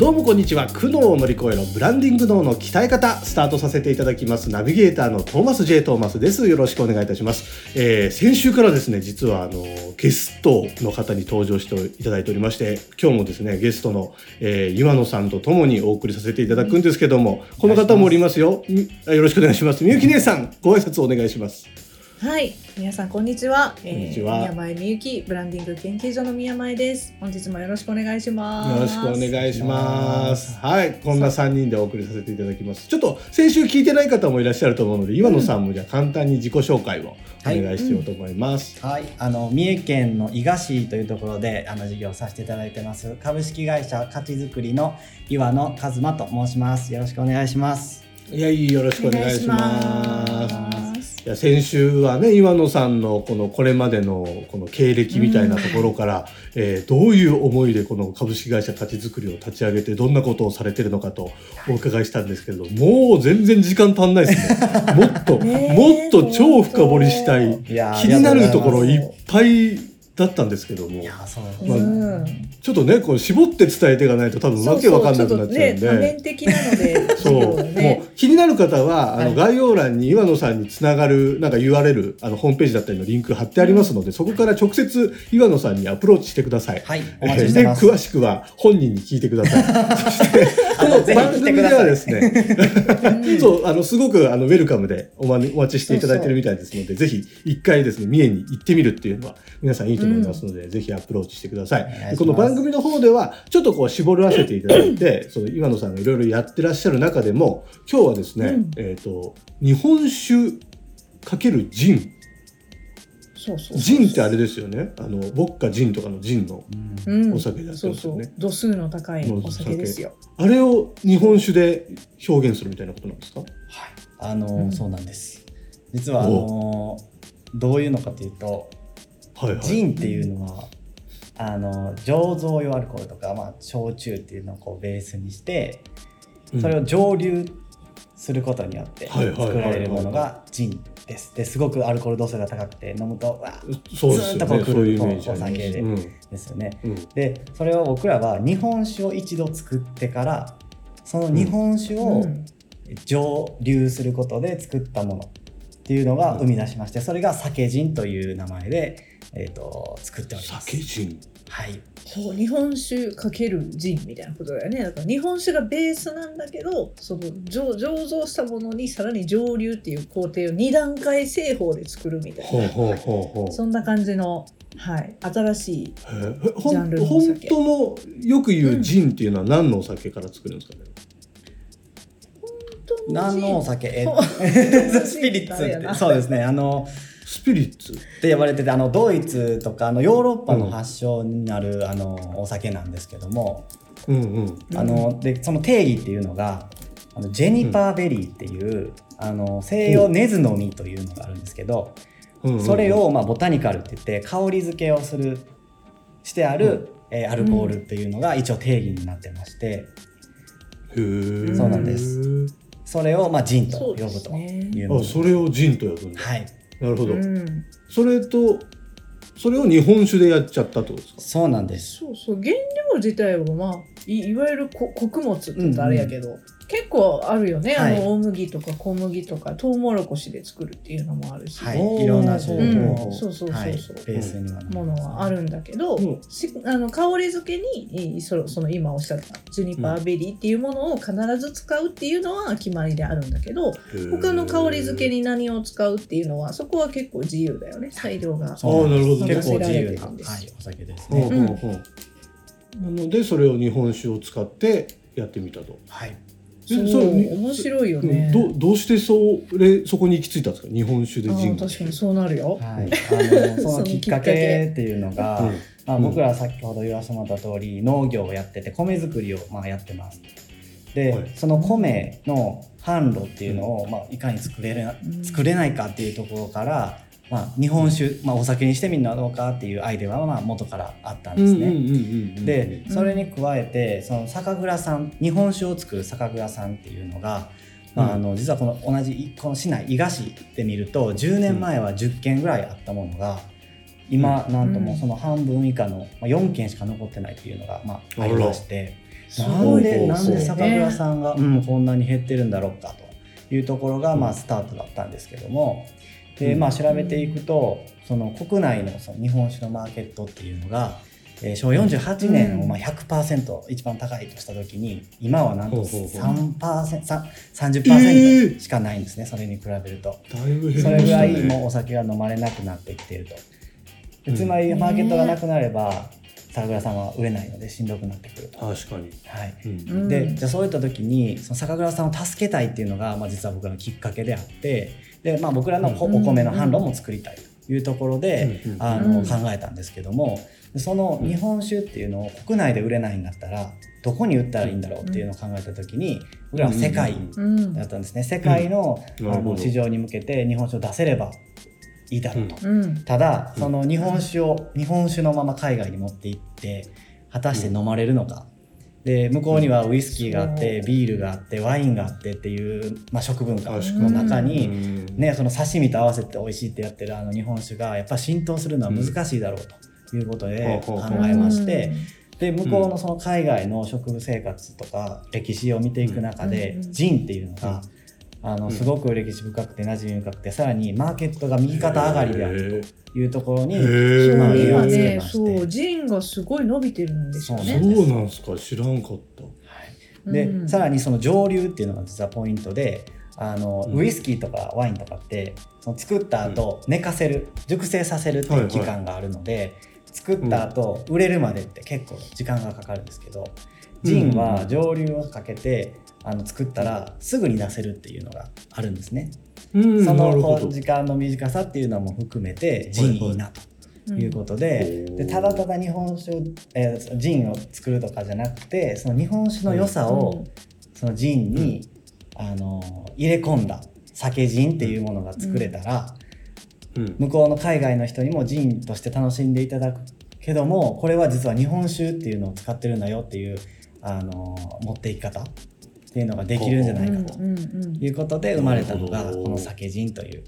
どうもこんにちは。苦悩を乗り越えろ。ブランディング脳の鍛え方。スタートさせていただきます。ナビゲーターのトーマス J トーマスです。よろしくお願いいたします、えー先週からですね実はあのゲストの方に登場していただいておりまして今日もですねゲストの、えー岩野さんとともにお送りさせていただくんですけどもこの方もおりますよ。みよろしくお願いします。みゆき姉さんご挨拶お願いしますはい、皆さんこんにちは。んにちは宮前みゆきブランディング研究所の宮前です。本日もよろしくお願いします。よろしくお願いします。はい、こんな3人でお送りさせていただきます。ちょっと先週聞いてない方もいらっしゃると思うので、岩野さんもじゃあ簡単に自己紹介をお願いしようと思います。はい、あの三重県の伊賀市というところであの事業をさせていただいてます株式会社価値づくりの岩野和馬と申します。よろしくお願いします。いや、いいよろしくお願いします。や先週はね岩野さんのこのこれまでのこの経歴みたいなところから、えーどういう思いでこの株式会社価値づくりを立ち上げてどんなことをされてるのかとお伺いしたんですけれどもう全然時間足んないですね。もっと、もっと超深掘りしたい気になるところいっぱいだったんですけども。いやそう。まあうん。ちょっとねこう絞って伝えていかないと多分わけわかんなくなっちゃうんで。そうそうちょっとね、多面的なので、そう、授業ね。もう気になる方は、あのはい概要欄に岩野さんにつながるなんか URL あのホームページだったりのリンク貼ってありますので、そこから直接岩野さんにアプローチしてください。はい、お待ちしてます。で詳しくは本人に聞いてください。そしてこの番組ではですね、そうあのすごくあのウェルカムでおまお待ちしていただいてるみたいですので、ぜひ一回ですね三重に行ってみるっていうのは皆さんいいと思いますので、ぜひアプローチしてください。この番組の方ではちょっとこう絞らせていただいて、その岩野さんがいろいろやってらっしゃる中でも今日はですね、うんえっ、と日本酒かけるジン。そうそうそうジンってあれですよね。あのウォッカジンとかのジンのうんうんお酒でやってそうそうますよね。度数の高いお酒ですよ。あれを日本酒で表現するみたいなことなんですか？あの、うんそうなんです。実はあのどういうのかというと、はいはい。ジンっていうのは。あの醸造用アルコールとか、まあ、焼酎っていうのをこうベースにしてそれを蒸留することによって作られるものがジンです。ですごくアルコール度数が高くて飲むとわそうです。ずーっとこうそういうイメージあります。お酒でうんですよね。うんでそれを僕らは日本酒を一度作ってからその日本酒うをん蒸留することで作ったものっていうのが生み出しましてそれが酒ジンという名前で、えー、と作っております。酒ジン。はい、そう日本酒かけるジンみたいなことだよねだから日本酒がベースなんだけどその醸醸造したものにさらに蒸留っていう工程を2段階製法で作るみたいなほうほうほうほう。そんな感じの、はい、新しいジャンんルのお酒本当のよく言うジンっていうのは何のお酒から作るんですかね？何のお酒？えほ スピリッツって。そうですね。あのスピリッツ。って呼ばれててあのドイツとかあのヨーロッパの発祥になる、あのお酒なんですけども、うんうん。あのでその定義っていうのがあのジェニパーベリーっていう、あの西洋ネズの実というのがあるんですけど、うんうんうん。それを、まあ、ボタニカルって言って香り付けをするしてある、えーアルコールっていうのが一応定義になってまして。へー。そうなんですそれを、まあ、ジンと呼ぶというものあそれをジンと呼ぶんだ。はいなるほど。うん、それとそれを日本酒でやっちゃったってことですか？そうなんですそうそう原料自体はまあいいわゆるこ穀物って言うとあれやけど、結構あるよね、はい。あの大麦とか小麦とかトウモロコシで作るっていうのもあるし、はい。いろんなそうそうそうそう、はい、ベースにはなりますものはあるんだけど、うん。しあの香り付けにいそその今おっしゃったジュニパーベリーっていうものを必ず使うっていうのは決まりであるんだけど他の香り付けに何を使うっていうのはそこは結構自由だよね。裁量が。あーなるほどね結構自由な、はい、お酒ですね。ほうほうなのでそれを日本酒を使ってやってみたと。はい。そうそれ面白いよね。どどうしてそれそこに行き着いたんですか？日本酒であジンー確かにそうなるよ。はい、あのそ そののきっかけっていうのが、うんまあ、うん僕ら先ほど言わせてもらった通り農業をやってて米作りをまあやってます。で、はいその米の販路っていうのを、まあ、いかに作れるうん作れないかっていうところから、まあ、日本酒、まあ、お酒にしてみるのはどうかっていうアイデアはまあ元からあったんですね。でうんそれに加えてその酒蔵さん日本酒を作る酒蔵さんっていうのが、まあ、あの実はこの同じこの市内伊賀市で見ると10年前は10軒ぐらいあったものが今なんともうその半分以下のまあ4軒しか残ってないっていうのがまあありまして。すなんでなんで酒蔵さんが、うん、こんなに減ってるんだろうかというところがまあスタートだったんですけどもで、まあ、調べていくとその国内のその日本酒のマーケットっていうのが、えー昭和48年をまあ100%一番高いとした時に今はなんとほうほうほう3%さ30%しかないんですね、それに比べると。それぐらいもうお酒が飲まれなくなってきていると。でつまりマーケットがなくなれば酒蔵さんは売れないのでしんどくなってくると。確かに。はいうんうんでじゃあそういった時にその酒蔵さんを助けたいっていうのが、まあ、実は僕らのきっかけであってで、まあ、僕らのおうん。米の販路も作りたいというところで、うん。あのうん。考えたんですけどもでその日本酒っていうのを国内で売れないんだったらどこに売ったらいいんだろうっていうのを考えた時に僕らは世界うんだったんですね。世界の,、あの市場に向けて日本酒を出せればいいだろうと。うん。ただその日本酒を日本酒のまま海外に持って行って果たして飲まれるのか、で向こうにはウイスキーがあってビールがあってワインがあってっていう、まあ、食文化の中うに、んね、その刺身と合わせて美味しいってやってるあの日本酒がやっぱ浸透するのは難しいだろうということでうん考えまして。で向こうのその海外の食生活とか歴史を見ていく中で、うん。ジンっていうのが、あのすごく歴史深くて馴染み深くてさらにマーケットが右肩上がりであるというところに、へそうー。まあ目をつけ今ねまして。そうジンがすごい伸びてるんですよそね。うなんですか知らんかった。で、うん。さらにその蒸留っていうのが実はポイントであの、うん。ウイスキーとかワインとかってその作った後、寝かせる熟成させるっていう期間があるので、作った後、売れるまでって結構時間がかかるんですけどジンは蒸留をかけてあの作ったらすぐに出せるっていうのがあるんですね。うん。その時間の短さっていうのも含めてジンいいなということで,、うん。でただただ日本酒を、えージンを作るとかじゃなくてその日本酒の良さを、そのジンに、あの入れ込んだ酒ジンっていうものが作れたら、うん。向こうの海外の人にもジンとして楽しんでいただくけどもこれは実は日本酒っていうのを使ってるんだよっていう、あの持っていき方っていうのができるんじゃないかということで生まれたのがこの酒ジンという、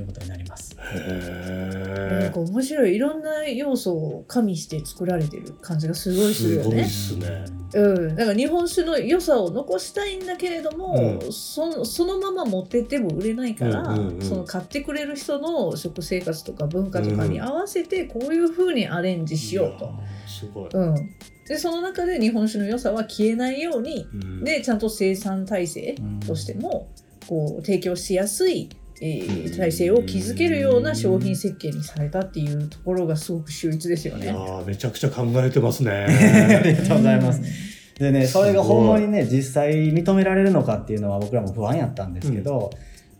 いうことになります。へなんか面白いいろんな要素を加味して作られてる感じがすごーいするすごいっよね。すね。うん、だから日本酒の良さを残したいんだけれども、うんそそのまま持ってっても売れないから、うんうんうんその買ってくれる人の食生活とか文化とかに合わせてこういう風にアレンジしようと。うん、でその中で日本酒の良さは消えないようにうんでちゃんと生産体制としてもこう提供しやすい、えーうん体制を築けるような商品設計にされたっていうところがすごく秀逸ですよね。ーめちゃくちゃ考えてますあね。りがとうございます。でねそれがほんまにね実際認められるのかっていうのは僕らも不安やったんですけど、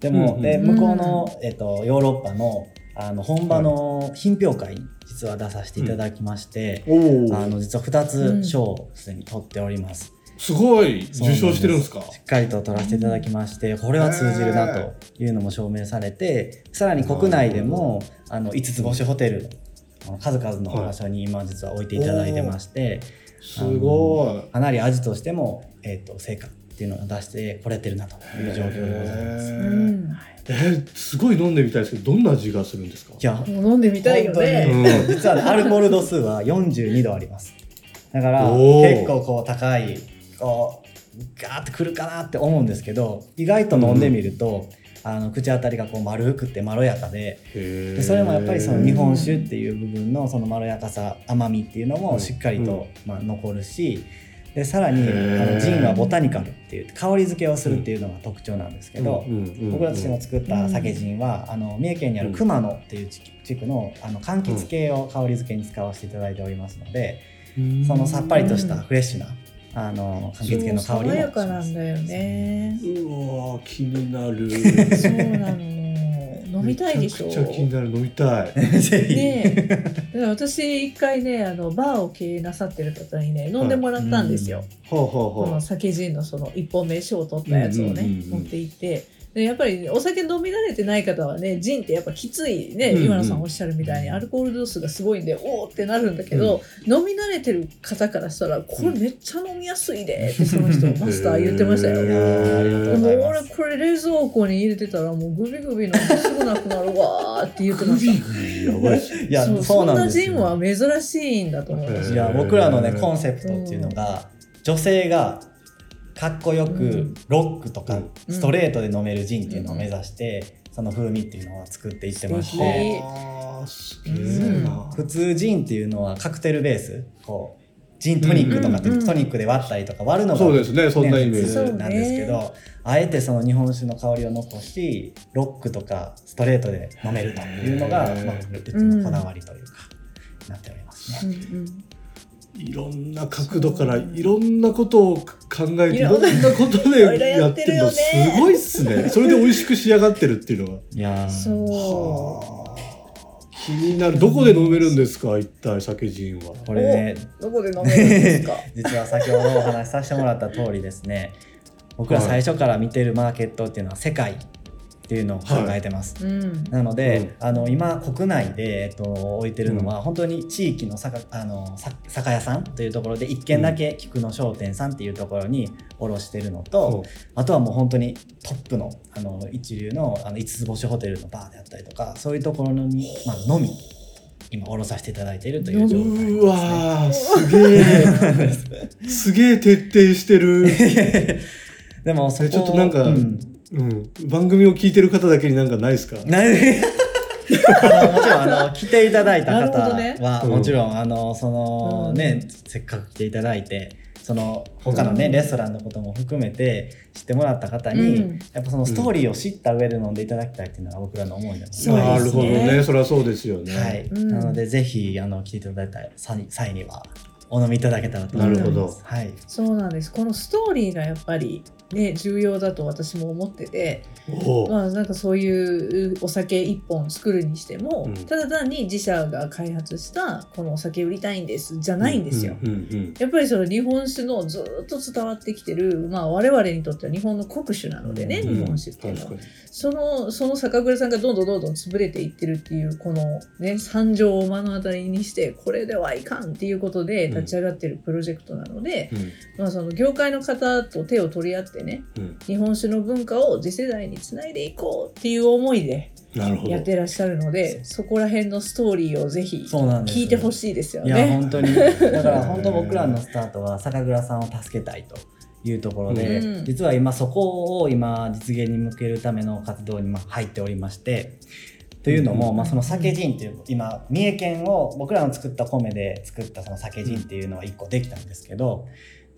でも、うんでうん向こうの、えっと、ヨーロッパのあの本場の品評会に実は出させていただきまして。あの実は2つ賞をすでに取っております。すごい受賞してるんですか？しっかりと取らせていただきましてこれは通じるなというのも証明されてさらに国内でもあの5つ星ホテル数々の場所に今実は置いていただいてまして、すごい。かなり味としても、えー、と成果っていうのを出してこれてるなという状況でございます。えーすごい飲んでみたいですけどどんな味がするんですか？いや飲んでみたいよね。本当に実はねアルコール度数は42度あります。だから結構こう高いこうガーッとくるかなって思うんですけど意外と飲んでみると、あの口当たりがこう丸くてまろやかででそれもやっぱりその日本酒っていう部分のそのまろやかさ甘みっていうのもしっかりと、まあ、残るしでさらにあのジンはボタニカルっていう香り付けをするっていうのが特徴なんですけど、僕たちの作った酒陣は、あの三重県にある熊野っていう地地区のあの柑橘系を香り付けに使わせていただいておりますので、そのさっぱりとしたフレッシュな、あの柑橘系の香りも爽やかなんだよね。うわー気になる。そうなの。飲みたいでしょ？めちゃくちゃ気になる。飲みたい。ぜひ、ね私一回ねあのバーを経営なさってる方にね飲んでもらったんですよ。ほうほうこほう。の酒ジンのその一本目賞を取ったやつをね、うんうんうんうん。持って行って。でやっぱりお酒飲み慣れてない方はねジンってやっぱきついね、うんうん。今野さんおっしゃるみたいにアルコール度数がすごいんでおーってなるんだけど、飲み慣れてる方からしたらこれめっちゃ飲みやすいでってその人マスター言ってましたよ。もう俺これ冷蔵庫に入れてたらもうグビグビ飲んですぐなくなるわーって言ってましグビグビやばいやそうそうなんですそんなジンは珍しいんだと思います。いや僕らのねコンセプトっていうのが、女性がかっこよくうん。ロックとかうん。ストレートで飲めるジンっていうのを目指して、その風味っていうのを作っていってまし素て普通ジンっていうのはカクテルベースこうジントニックとかってトニックで割ったりとか割るのが、そうですねそんなイメージ。普通なんですけど、あえてその日本酒の香りを残しロックとかストレートで飲めるというのが、まあ、うちのこだわりというか、なっておりますね。うんうんいろんな角度からいろんなことを考えていいろんなことでやっててるるのすごいっすね。それで美味しく仕上がってるっていうのが。いやー。そう。はあ気になる。どこで飲めるんですか一体酒陣は？これねどこで飲めるんですか？実は先ほどお話しさせてもらった通りですね。僕ら最初から見てるマーケットっていうのは世界っていうのを考えてます、うん。なので、あの今国内で、えっと、置いてるのは、本当に地域の酒あのさ酒屋さんというところで1軒だけ菊の商店さんっていうところに卸してるのと、あとはもう本当にトップのあの一流のあの5つ星ホテルのバーであったりとかそういうところのに、まあ、のみ今卸させていただいているという状態です、ね。うわーすげえすげえ徹底してる、でもそこちょっとなんかうんうん、番組を聞いてる方だけになんかないですか？なあのもちろんあの来ていただいた方はうんもちろんあのそのうん。ねせっかく来ていただいてその他のねうん。レストランのことも含めて知ってもらった方にうん。やっぱそのストーリーを知った上で飲んでいただきたいっていうのが僕らの思いでもそうです。ねなるほどね。そりゃそうですよね、はい。うん。なのでぜひあの来ていただいた際際にはお飲みいただけたらと思います。なるほど。はい。そうなんです。このストーリーがやっぱりね重要だと私も思っててまあなんかそういうお酒一本作るにしても、うん。ただ単に自社が開発したこのお酒売りたいんですじゃないんですよ。うんうんやっぱりその日本酒のずっと伝わってきてる、まあ、我々にとっては日本の国酒なのでね、うん日本酒っていうのは。そのその酒蔵さんがどんどんどんどん潰れていってるっていうこのね惨状を目の当たりにしてこれではいかんっていうことで立ち上がってるプロジェクトなので、まあ、その業界の方と手を取り合ってね。うん。うん日本酒の文化を次世代につないでいこうっていう思いでやってらっしゃるのでそこら辺のストーリーをぜひ聞いてほしいですよいやね。本当に。だから本当僕らのスタートは酒蔵さんを助けたいというところで、うん。実は今そこを今実現に向けるための活動にまあ入っておりましてというのも、うんまあ、その酒人っていう今三重県を僕らの作った米で作ったその酒人っていうのは1個できたんですけど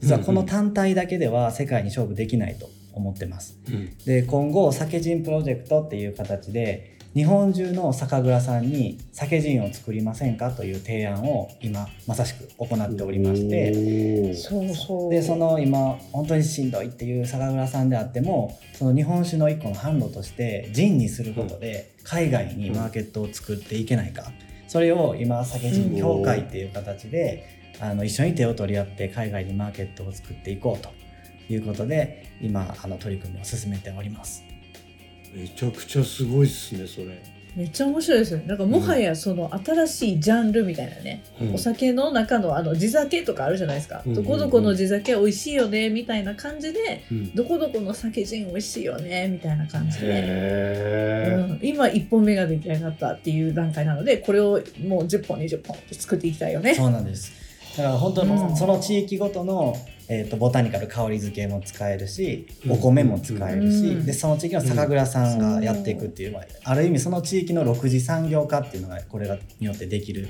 実はこの単体だけでは世界に勝負できないと思ってます。うん。で今後酒人プロジェクトっていう形で日本中の酒蔵さんに酒人を作りませんかという提案を今まさしく行っておりましてそうそう。でその今本当にしんどいっていう酒蔵さんであってもその日本酒の一個の販路としてジンにすることで海外にマーケットを作っていけないか。それを今酒人協会っていう形であの一緒に手を取り合って海外にマーケットを作っていこうということで今あの取り組みを進めております。めちゃくちゃすごいっすねそれ、めっちゃ面白いです。よねなんかもはやその新しいジャンルみたいなね、うん。お酒の中のあの地酒とかあるじゃないですか、うんうんうん。どこどこの地酒美味しいよねみたいな感じでうん。どこどこの酒人美味しいよねみたいな感じで、うん、今1本目が出来上がったっていう段階なのでこれをもう10本20本って作っていきたいよね。そうなんです。だから本当うん。のその地域ごとの、えー、とボタニカル香り付けも使えるしうん。お米も使えるし、うん。でその地域の酒蔵さんがやっていくっていう、まあある意味その地域の6次産業化っていうのがこれがによってできる。で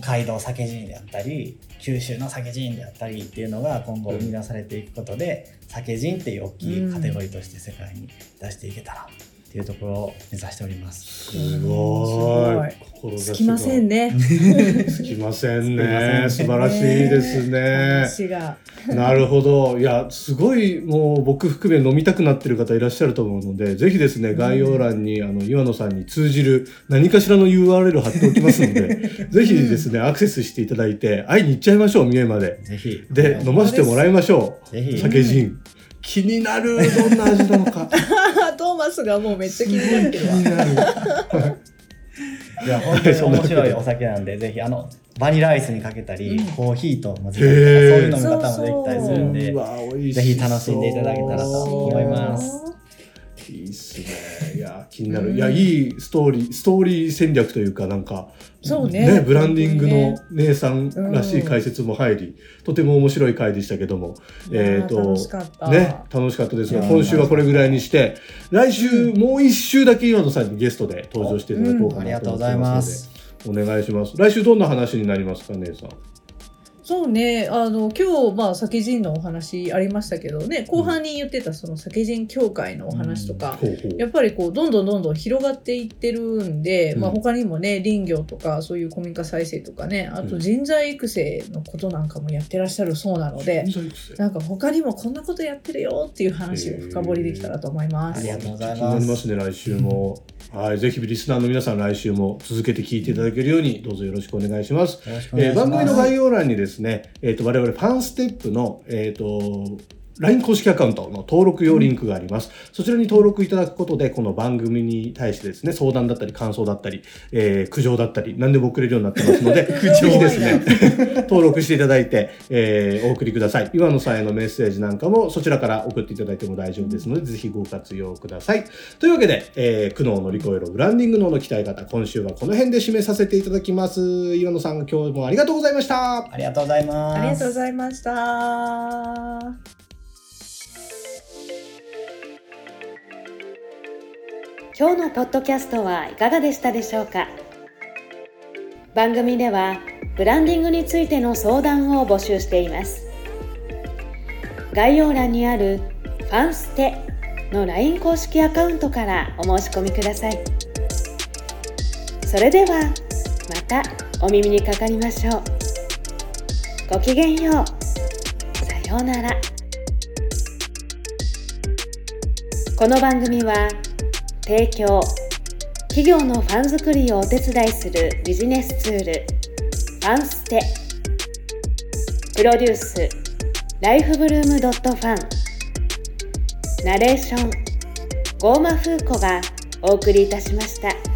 北海道酒人であったり九州の酒人であったりっていうのが今後生み出されていくことで、酒人っていう大きいカテゴリーとして世界に出していけたらっていうところを目指しております。すごいつきませんねね。つきませんね 素晴らしいですね。なるほど。いや、すごい、もう僕含め飲みたくなってる方いらっしゃると思うので、ぜひですね、概要欄に、あの、岩野さんに通じる何かしらの URL 貼っておきますので、ぜひですね、アクセスしていただいて、会いに行っちゃいましょう、三重まで。ぜひで、飲ませてもらいましょう。ぜひ酒人。気になる、どんな味なのか。トーマスがもうめっちゃ気になってるわ。気になる。いや本当に面白いお酒なんでぜひあのバニラアイスにかけたり、うんコーヒーと混ぜたりとかそういう飲み方もできたりするんでぜひ楽しんでいただけたらと思いますいいっすね。いや、気になる。いや、いいストーリー、ストーリー戦略というか、なんか、そうねブランディングの本姉さんらしい解説も入り、とても面白い回でしたけども、えっ、と、楽しかった。ね、楽しかったですが、今週はこれぐらいにして、来週もう一週だけ岩野さんにゲストで登場していただこうかなと思がとうございってますので、お願いします。来週どんな話になりますか、姉さん？そうね、あの今日まあ酒人のお話ありましたけどね、後半に言ってたその酒人協会のお話とか、ほうほう。やっぱりこうどんどんどんどん広がっていってるんで、うん。まあ他にもね林業とかそういう古民家再生とかね、あうん。と人材育成のことなんかもやってらっしゃるそうなので、人材育成。なんか他にもこんなことやってるよっていう話を深掘りできたらと思います。ありがとうございます。りますね、来週も。はい、ぜひリスナーの皆さん、来週も続けて聞いていただけるように、どうぞよろしくお願いします。よろしくお願えーいします、番組の概要欄にですね、えっ、と、我々ファンステップの、えっ、と、LINE 公式アカウントの登録用リンクがあります。そちらに登録いただくことで、この番組に対してですね、相談だったり、感想だったり、えー苦情だったり、何でも送れるようになってますので、ぜひですね、登録していただいて、えーお送りください。岩野さんへのメッセージなんかも、そちらから送っていただいても大丈夫ですので、ぜひご活用ください。というわけで、えー苦悩を乗り越えろブランディング脳の鍛え方、今週はこの辺で締めさせていただきます。岩野さん、今日もありがとうございました。ありがとうございますありがとうございました。今日のポッドキャストはいかがでしたでしょうか？番組ではブランディングについての相談を募集しています。概要欄にある「ファンステ」の LINE 公式アカウントからお申し込みください。それではまたお耳にかかりましょう。ごきげんよう。さようなら。この番組は提供。企業のファン作りをお手伝いするビジネスツール。ファンステ。プロデュース。ライフブルームドットファン。ナレーション。ゴーマフーコがお送りいたしました。